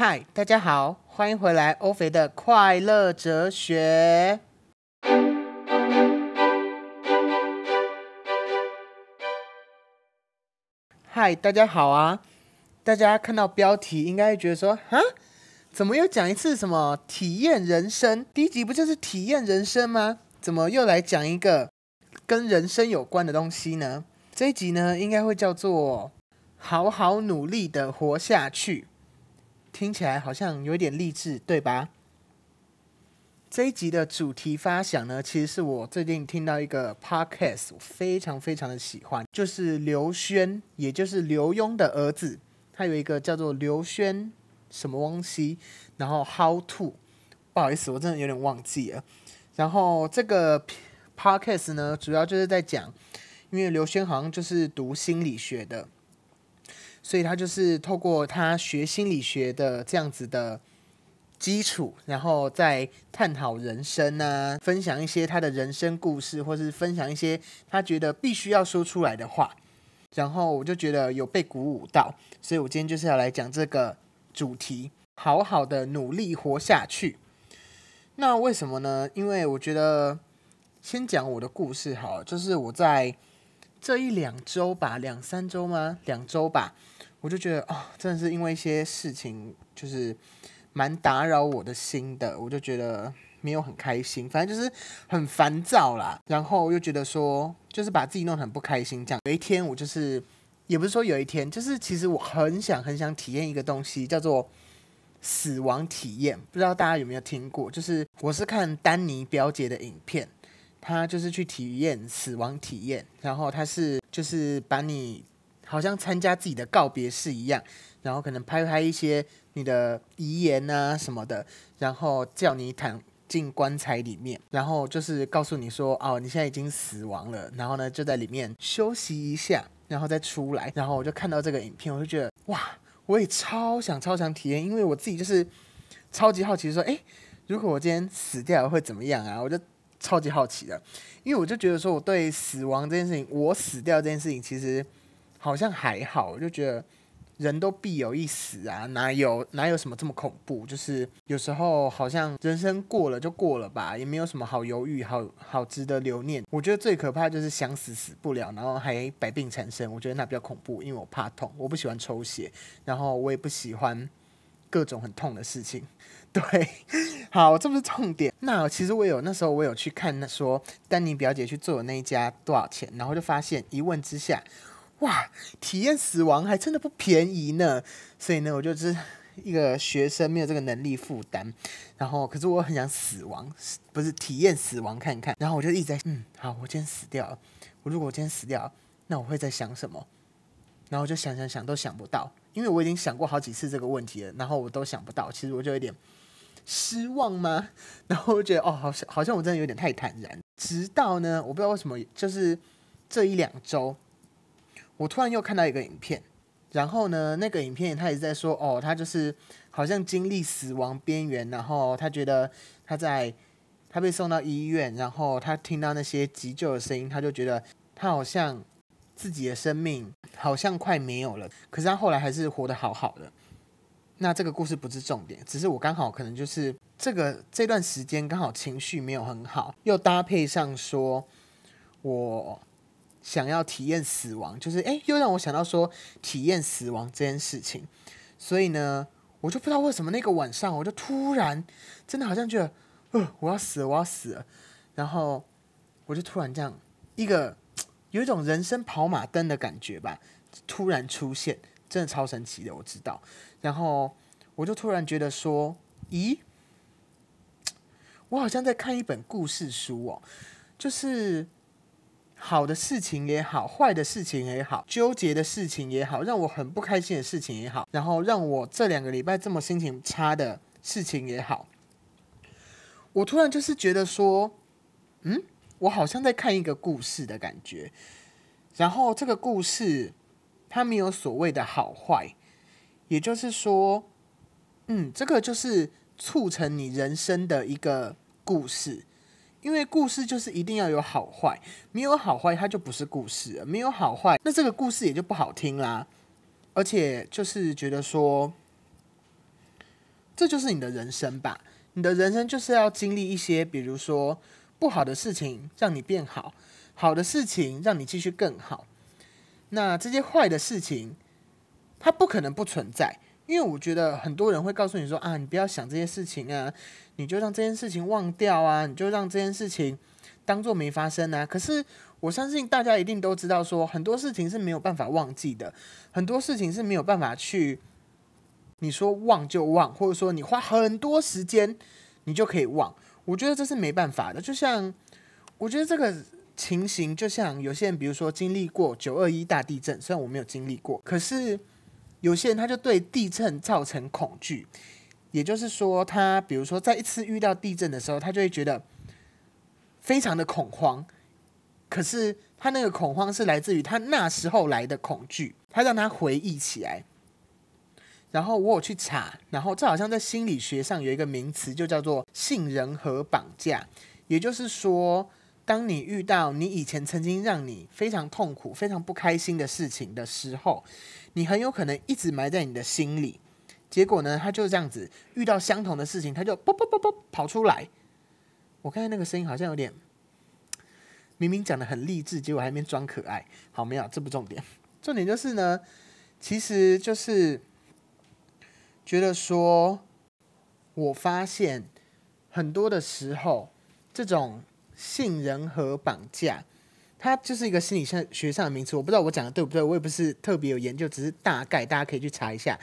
嗨，大家好，欢迎回来欧肥的快乐哲学。嗨，大家好啊！大家看到标题应该会觉得说，啊，怎么又讲一次什么体验人生？第一集不就是体验人生吗？怎么又来讲一个跟人生有关的东西呢？这一集呢，应该会叫做“好好努力的活下去”，听起来好像有点励志，对吧？这一集的主题发想呢，其实是我最近听到一个 podcast，我非常非常的喜欢，就是刘轩，也就是刘墉的儿子，他有一个叫做刘轩什么东西，然后 How to，不好意思，我真的有点忘记了。然后这个 podcast 呢，主要就是在讲，因为刘轩好像就是读心理学的，所以他就是透过他学心理学的这样子的。基础，然后再探讨人生啊，分享一些他的人生故事，或是分享一些他觉得必须要说出来的话。然后我就觉得有被鼓舞到，所以我今天就是要来讲这个主题，好好的努力活下去。那为什么呢？因为我觉得先讲我的故事好，就是我在这一两周吧，两三周吗？两周吧，我就觉得哦，真的是因为一些事情，就是。蛮打扰我的心的，我就觉得没有很开心，反正就是很烦躁啦。然后又觉得说，就是把自己弄得很不开心。这样有一天，我就是也不是说有一天，就是其实我很想很想体验一个东西，叫做死亡体验。不知道大家有没有听过？就是我是看丹尼表姐的影片，他就是去体验死亡体验，然后他是就是把你好像参加自己的告别式一样，然后可能拍拍一些。你的遗言啊什么的，然后叫你躺进棺材里面，然后就是告诉你说，哦，你现在已经死亡了，然后呢就在里面休息一下，然后再出来。然后我就看到这个影片，我就觉得哇，我也超想超想体验，因为我自己就是超级好奇，说，哎，如果我今天死掉会怎么样啊？我就超级好奇的，因为我就觉得说，我对死亡这件事情，我死掉这件事情其实好像还好，我就觉得。人都必有一死啊，哪有哪有什么这么恐怖？就是有时候好像人生过了就过了吧，也没有什么好犹豫，好好值得留念。我觉得最可怕就是想死死不了，然后还百病缠身。我觉得那比较恐怖，因为我怕痛，我不喜欢抽血，然后我也不喜欢各种很痛的事情。对，好，这不是重点。那其实我有那时候我有去看，那说丹尼表姐去做的那一家多少钱，然后就发现一问之下。哇，体验死亡还真的不便宜呢，所以呢，我就是一个学生，没有这个能力负担。然后，可是我很想死亡，不是体验死亡看看。然后我就一直在，嗯，好，我今天死掉了。我如果我今天死掉，那我会在想什么？然后我就想想想，都想不到，因为我已经想过好几次这个问题了，然后我都想不到。其实我就有点失望吗？然后我觉得，哦，好像好像我真的有点太坦然。直到呢，我不知道为什么，就是这一两周。我突然又看到一个影片，然后呢，那个影片他也在说，哦，他就是好像经历死亡边缘，然后他觉得他在他被送到医院，然后他听到那些急救的声音，他就觉得他好像自己的生命好像快没有了，可是他后来还是活得好好的。那这个故事不是重点，只是我刚好可能就是这个这段时间刚好情绪没有很好，又搭配上说我。想要体验死亡，就是哎，又让我想到说体验死亡这件事情，所以呢，我就不知道为什么那个晚上，我就突然真的好像觉得，呃，我要死了，我要死了，然后我就突然这样一个有一种人生跑马灯的感觉吧，突然出现，真的超神奇的，我知道，然后我就突然觉得说，咦，我好像在看一本故事书哦，就是。好的事情也好，坏的事情也好，纠结的事情也好，让我很不开心的事情也好，然后让我这两个礼拜这么心情差的事情也好，我突然就是觉得说，嗯，我好像在看一个故事的感觉。然后这个故事它没有所谓的好坏，也就是说，嗯，这个就是促成你人生的一个故事。因为故事就是一定要有好坏，没有好坏它就不是故事。没有好坏，那这个故事也就不好听啦。而且就是觉得说，这就是你的人生吧。你的人生就是要经历一些，比如说不好的事情让你变好，好的事情让你继续更好。那这些坏的事情，它不可能不存在，因为我觉得很多人会告诉你说啊，你不要想这些事情啊，你就让这件事情忘掉啊，你就让这件事情当做没发生啊。可是我相信大家一定都知道，说很多事情是没有办法忘记的，很多事情是没有办法去。你说忘就忘，或者说你花很多时间，你就可以忘。我觉得这是没办法的。就像我觉得这个情形，就像有些人，比如说经历过九二一大地震，虽然我没有经历过，可是有些人他就对地震造成恐惧。也就是说，他比如说在一次遇到地震的时候，他就会觉得非常的恐慌。可是他那个恐慌是来自于他那时候来的恐惧，他让他回忆起来。然后我有去查，然后这好像在心理学上有一个名词，就叫做杏仁核绑架。也就是说，当你遇到你以前曾经让你非常痛苦、非常不开心的事情的时候，你很有可能一直埋在你的心里。结果呢，他就这样子遇到相同的事情，他就啵啵啵啵跑出来。我刚才那个声音好像有点，明明讲的很励志，结果还没装可爱。好，没有，这不重点。重点就是呢，其实就是。觉得说，我发现很多的时候，这种信任和绑架，它就是一个心理学上的名词。我不知道我讲的对不对，我也不是特别有研究，只是大概大家可以去查一下。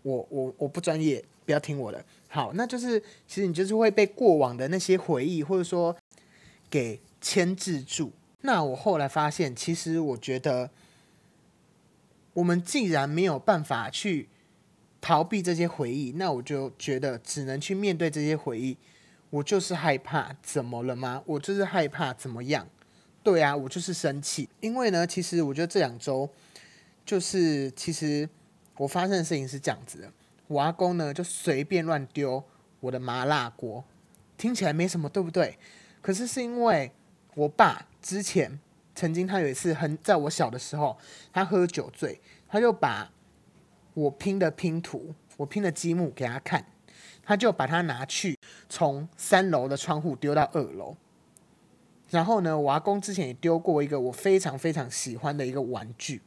我我我不专业，不要听我的。好，那就是其实你就是会被过往的那些回忆，或者说给牵制住。那我后来发现，其实我觉得，我们既然没有办法去。逃避这些回忆，那我就觉得只能去面对这些回忆。我就是害怕，怎么了吗？我就是害怕怎么样？对啊，我就是生气。因为呢，其实我觉得这两周，就是其实我发生的事情是这样子的：我阿公呢就随便乱丢我的麻辣锅，听起来没什么，对不对？可是是因为我爸之前曾经他有一次很在我小的时候，他喝酒醉，他就把。我拼的拼图，我拼的积木给他看，他就把它拿去从三楼的窗户丢到二楼。然后呢，我阿公之前也丢过一个我非常非常喜欢的一个玩具，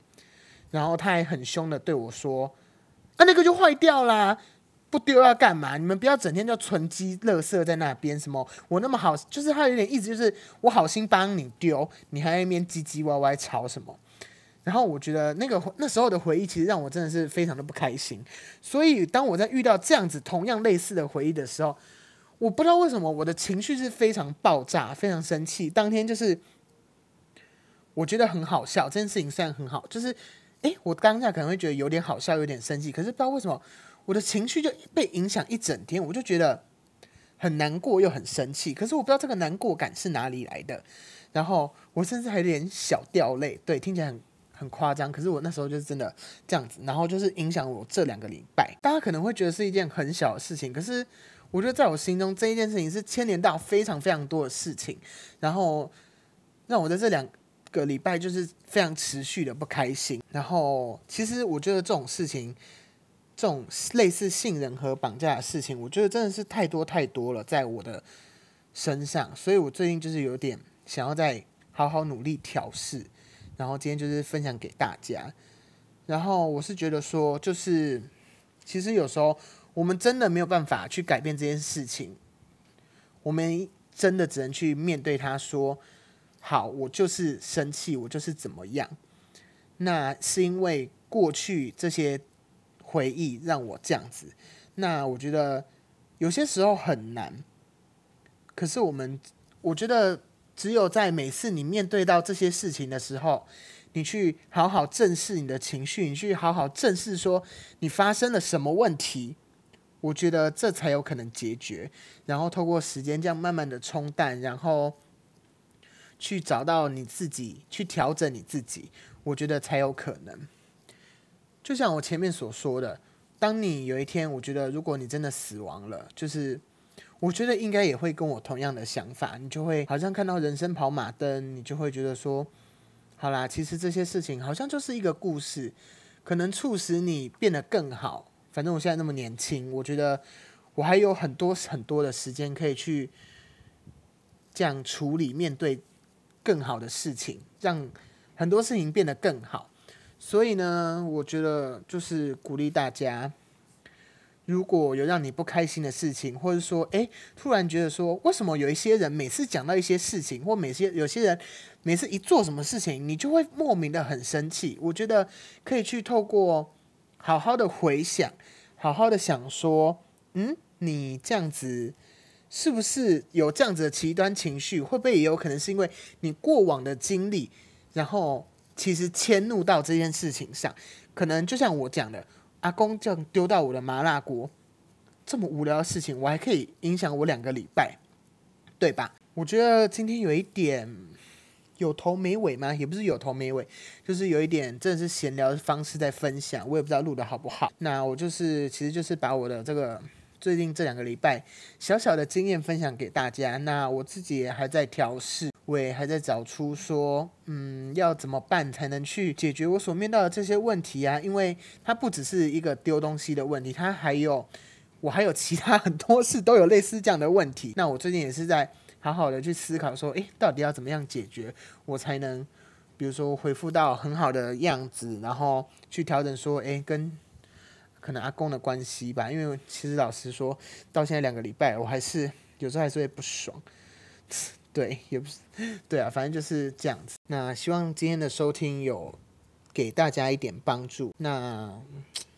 然后他还很凶的对我说：“啊，那个就坏掉啦，不丢要干嘛？你们不要整天就存积垃圾在那边。什么我那么好，就是他有点意思，就是我好心帮你丢，你还在那边唧唧歪歪吵什么？”然后我觉得那个那时候的回忆，其实让我真的是非常的不开心。所以当我在遇到这样子同样类似的回忆的时候，我不知道为什么我的情绪是非常爆炸、非常生气。当天就是我觉得很好笑，这件事情虽然很好，就是诶，我当下可能会觉得有点好笑、有点生气，可是不知道为什么我的情绪就被影响一整天，我就觉得很难过又很生气。可是我不知道这个难过感是哪里来的，然后我甚至还有点小掉泪。对，听起来很。很夸张，可是我那时候就是真的这样子，然后就是影响我这两个礼拜。大家可能会觉得是一件很小的事情，可是我觉得在我心中这一件事情是牵连到非常非常多的事情，然后让我在这两个礼拜就是非常持续的不开心。然后其实我觉得这种事情，这种类似信任和绑架的事情，我觉得真的是太多太多了，在我的身上，所以我最近就是有点想要再好好努力调试。然后今天就是分享给大家，然后我是觉得说，就是其实有时候我们真的没有办法去改变这件事情，我们真的只能去面对他说，好，我就是生气，我就是怎么样，那是因为过去这些回忆让我这样子，那我觉得有些时候很难，可是我们我觉得。只有在每次你面对到这些事情的时候，你去好好正视你的情绪，你去好好正视说你发生了什么问题，我觉得这才有可能解决。然后透过时间这样慢慢的冲淡，然后去找到你自己，去调整你自己，我觉得才有可能。就像我前面所说的，当你有一天，我觉得如果你真的死亡了，就是。我觉得应该也会跟我同样的想法，你就会好像看到人生跑马灯，你就会觉得说，好啦，其实这些事情好像就是一个故事，可能促使你变得更好。反正我现在那么年轻，我觉得我还有很多很多的时间可以去这样处理、面对更好的事情，让很多事情变得更好。所以呢，我觉得就是鼓励大家。如果有让你不开心的事情，或者说，哎，突然觉得说，为什么有一些人每次讲到一些事情，或每些有些人每次一做什么事情，你就会莫名的很生气？我觉得可以去透过好好的回想，好好的想说，嗯，你这样子是不是有这样子的极端情绪？会不会也有可能是因为你过往的经历，然后其实迁怒到这件事情上？可能就像我讲的。阿公这样丢到我的麻辣锅，这么无聊的事情，我还可以影响我两个礼拜，对吧？我觉得今天有一点有头没尾吗？也不是有头没尾，就是有一点真的是闲聊的方式在分享，我也不知道录的好不好。那我就是，其实就是把我的这个最近这两个礼拜小小的经验分享给大家。那我自己也还在调试。我也还在找出说，嗯，要怎么办才能去解决我所面到的这些问题啊？因为它不只是一个丢东西的问题，它还有我还有其他很多事都有类似这样的问题。那我最近也是在好好的去思考说，诶，到底要怎么样解决，我才能，比如说恢复到很好的样子，然后去调整说，诶，跟可能阿公的关系吧。因为其实老实说，到现在两个礼拜，我还是有时候还是会不爽。对，也不是，对啊，反正就是这样子。那希望今天的收听有给大家一点帮助。那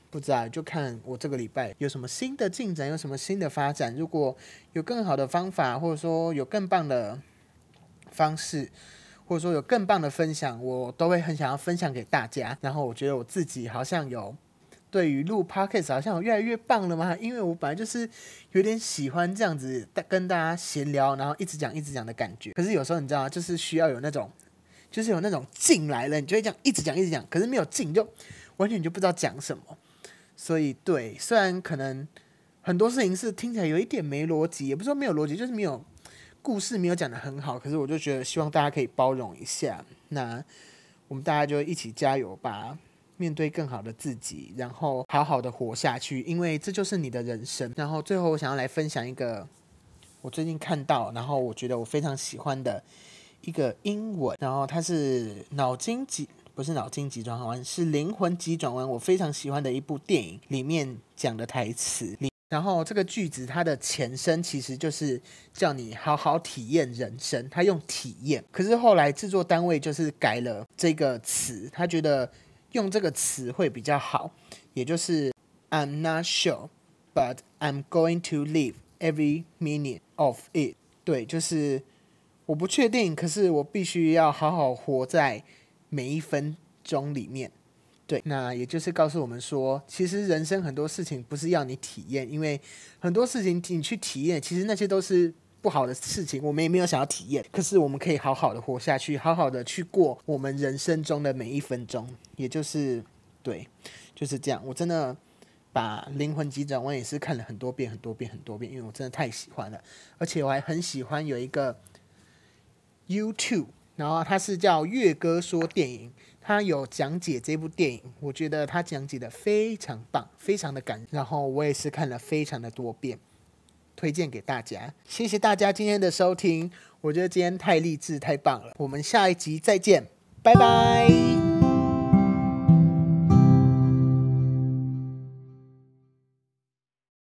不知道就看我这个礼拜有什么新的进展，有什么新的发展。如果有更好的方法，或者说有更棒的方式，或者说有更棒的分享，我都会很想要分享给大家。然后我觉得我自己好像有。对于录 podcast 好像越来越棒了嘛，因为我本来就是有点喜欢这样子跟大家闲聊，然后一直讲一直讲的感觉。可是有时候你知道？就是需要有那种，就是有那种进来了，你就会这样一直讲一直讲。可是没有进，就完全就不知道讲什么。所以对，虽然可能很多事情是听起来有一点没逻辑，也不是说没有逻辑，就是没有故事没有讲的很好。可是我就觉得希望大家可以包容一下，那我们大家就一起加油吧。面对更好的自己，然后好好的活下去，因为这就是你的人生。然后最后，我想要来分享一个我最近看到，然后我觉得我非常喜欢的一个英文。然后它是脑筋急，不是脑筋急转弯，是灵魂急转弯。我非常喜欢的一部电影里面讲的台词。然后这个句子它的前身其实就是叫你好好体验人生，他用体验。可是后来制作单位就是改了这个词，他觉得。用这个词会比较好，也就是 I'm not sure, but I'm going to live every minute of it。对，就是我不确定，可是我必须要好好活在每一分钟里面。对，那也就是告诉我们说，其实人生很多事情不是要你体验，因为很多事情你去体验，其实那些都是。不好的事情，我们也没有想要体验。可是我们可以好好的活下去，好好的去过我们人生中的每一分钟。也就是，对，就是这样。我真的把《灵魂急转弯》也是看了很多遍、很多遍、很多遍，因为我真的太喜欢了。而且我还很喜欢有一个 YouTube，然后他是叫月哥说电影，他有讲解这部电影。我觉得他讲解的非常棒，非常的感。然后我也是看了非常的多遍。推荐给大家，谢谢大家今天的收听。我觉得今天太励志、太棒了。我们下一集再见，拜拜。